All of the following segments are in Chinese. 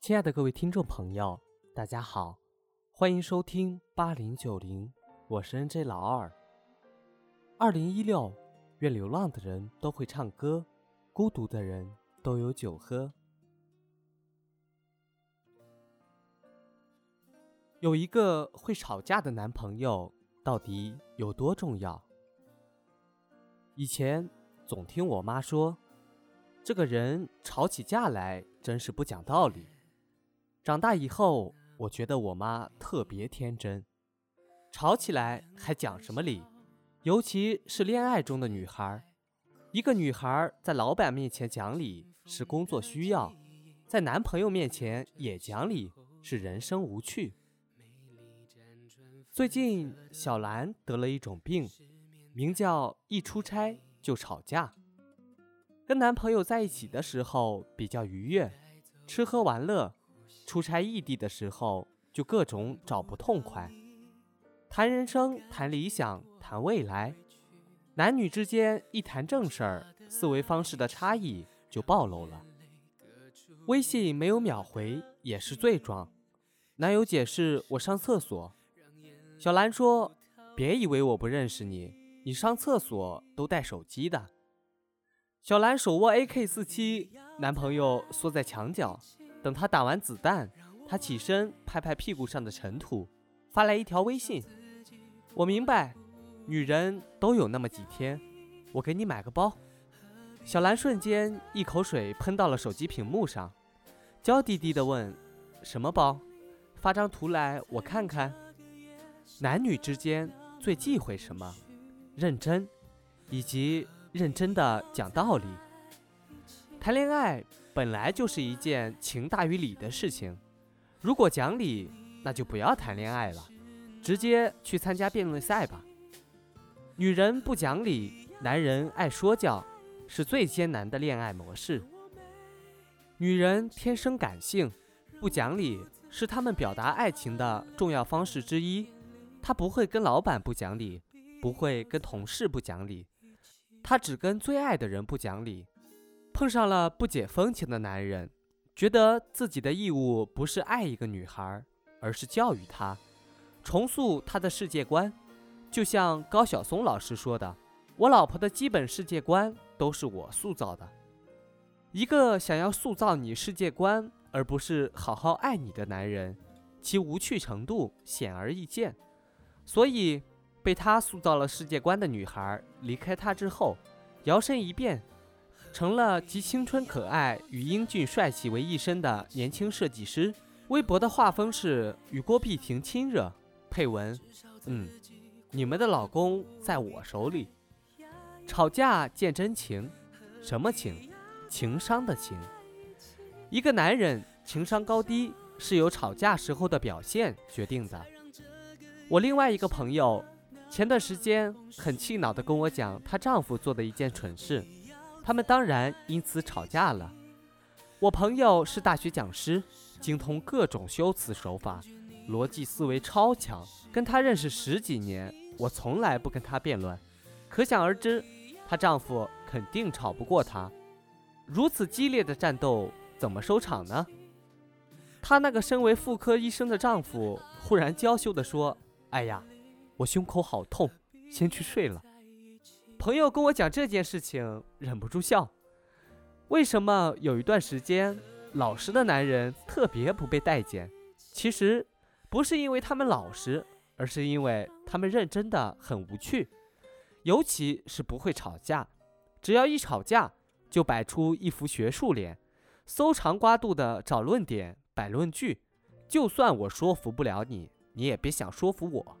亲爱的各位听众朋友，大家好，欢迎收听八零九零，我是 NJ 老二。二零一六，愿流浪的人都会唱歌，孤独的人都有酒喝。有一个会吵架的男朋友，到底有多重要？以前总听我妈说，这个人吵起架来真是不讲道理。长大以后，我觉得我妈特别天真，吵起来还讲什么理？尤其是恋爱中的女孩，一个女孩在老板面前讲理是工作需要，在男朋友面前也讲理是人生无趣。最近小兰得了一种病，名叫一出差就吵架。跟男朋友在一起的时候比较愉悦，吃喝玩乐。出差异地的时候，就各种找不痛快，谈人生、谈理想、谈未来，男女之间一谈正事儿，思维方式的差异就暴露了。微信没有秒回也是罪状。男友解释：“我上厕所。”小兰说：“别以为我不认识你，你上厕所都带手机的。”小兰手握 AK 四七，男朋友缩在墙角。等他打完子弹，他起身拍拍屁股上的尘土，发来一条微信：“我明白，女人都有那么几天，我给你买个包。”小兰瞬间一口水喷到了手机屏幕上，娇滴滴地问：“什么包？发张图来我看看。”男女之间最忌讳什么？认真，以及认真的讲道理。谈恋爱。本来就是一件情大于理的事情，如果讲理，那就不要谈恋爱了，直接去参加辩论赛吧。女人不讲理，男人爱说教，是最艰难的恋爱模式。女人天生感性，不讲理是她们表达爱情的重要方式之一。她不会跟老板不讲理，不会跟同事不讲理，她只跟最爱的人不讲理。碰上了不解风情的男人，觉得自己的义务不是爱一个女孩，而是教育她，重塑她的世界观。就像高晓松老师说的：“我老婆的基本世界观都是我塑造的。”一个想要塑造你世界观，而不是好好爱你的男人，其无趣程度显而易见。所以，被他塑造了世界观的女孩离开他之后，摇身一变。成了集青春可爱与英俊帅气为一身的年轻设计师。微博的画风是与郭碧婷亲热，配文：嗯，你们的老公在我手里。吵架见真情，什么情？情商的情。一个男人情商高低是由吵架时候的表现决定的。我另外一个朋友前段时间很气恼地跟我讲她丈夫做的一件蠢事。他们当然因此吵架了。我朋友是大学讲师，精通各种修辞手法，逻辑思维超强。跟她认识十几年，我从来不跟她辩论，可想而知，她丈夫肯定吵不过她。如此激烈的战斗怎么收场呢？她那个身为妇科医生的丈夫忽然娇羞地说：“哎呀，我胸口好痛，先去睡了。”朋友跟我讲这件事情，忍不住笑。为什么有一段时间老实的男人特别不被待见？其实不是因为他们老实，而是因为他们认真的很无趣，尤其是不会吵架。只要一吵架，就摆出一副学术脸，搜肠刮肚的找论点、摆论据。就算我说服不了你，你也别想说服我。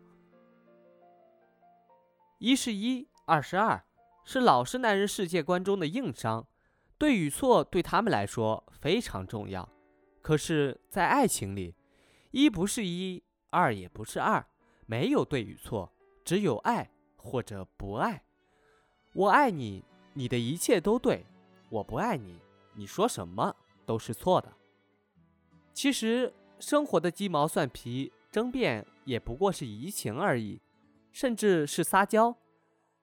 一是一。二十二是老实男人世界观中的硬伤，对与错对他们来说非常重要。可是，在爱情里，一不是一，二也不是二，没有对与错，只有爱或者不爱。我爱你，你的一切都对；我不爱你，你说什么都是错的。其实，生活的鸡毛蒜皮争辩也不过是移情而已，甚至是撒娇。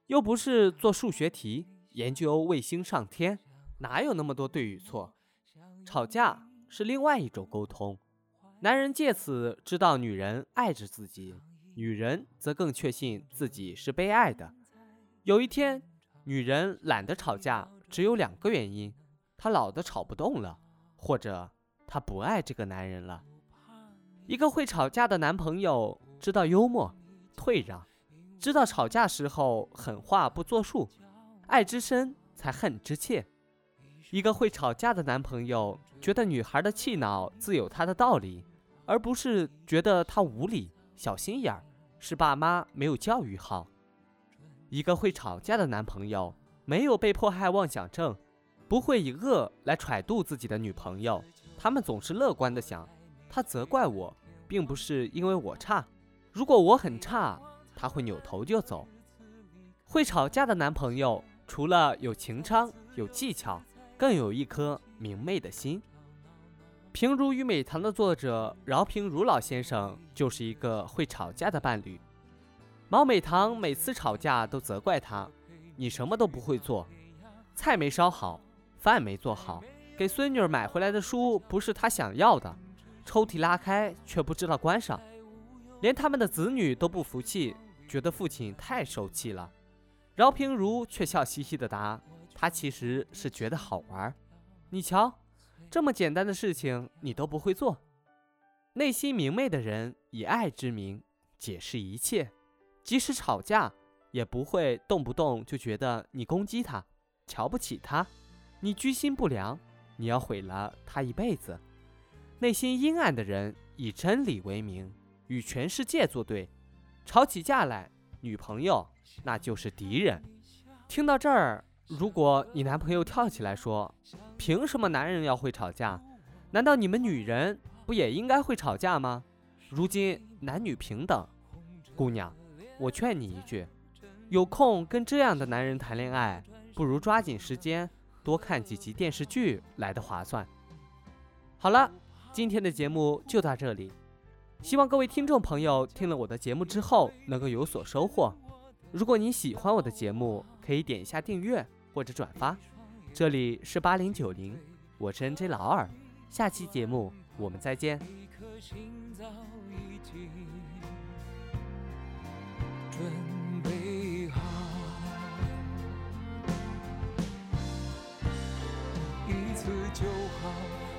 又不是做数学题，研究卫星上天，哪有那么多对与错？吵架是另外一种沟通。男人借此知道女人爱着自己，女人则更确信自己是被爱的。有一天，女人懒得吵架，只有两个原因：她老的吵不动了，或者她不爱这个男人了。一个会吵架的男朋友知道幽默、退让，知道吵架时候狠话不作数，爱之深才恨之切。一个会吵架的男朋友觉得女孩的气恼自有她的道理，而不是觉得她无理、小心眼儿，是爸妈没有教育好。一个会吵架的男朋友没有被迫害妄想症，不会以恶来揣度自己的女朋友，他们总是乐观的想。他责怪我，并不是因为我差。如果我很差，他会扭头就走。会吵架的男朋友，除了有情商、有技巧，更有一颗明媚的心。《平如与美棠》的作者饶平如老先生就是一个会吵架的伴侣。毛美棠每次吵架都责怪他：“你什么都不会做，菜没烧好，饭没做好，给孙女买回来的书不是她想要的。”抽屉拉开却不知道关上，连他们的子女都不服气，觉得父亲太受气了。饶平如却笑嘻嘻地答：“他其实是觉得好玩。你瞧，这么简单的事情你都不会做。内心明媚的人以爱之名解释一切，即使吵架也不会动不动就觉得你攻击他、瞧不起他，你居心不良，你要毁了他一辈子。”内心阴暗的人以真理为名，与全世界作对，吵起架来，女朋友那就是敌人。听到这儿，如果你男朋友跳起来说：“凭什么男人要会吵架？难道你们女人不也应该会吵架吗？”如今男女平等，姑娘，我劝你一句：有空跟这样的男人谈恋爱，不如抓紧时间多看几集电视剧来的划算。好了。今天的节目就到这里，希望各位听众朋友听了我的节目之后能够有所收获。如果你喜欢我的节目，可以点一下订阅或者转发。这里是八零九零，我是 NJ 老二，下期节目我们再见。准备好，一次就好。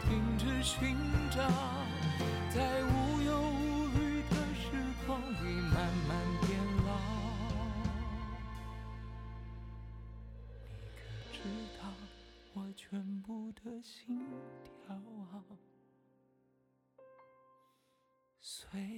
停止寻找，在无忧无虑的时光里慢慢变老。你可知道我全部的心跳啊？随。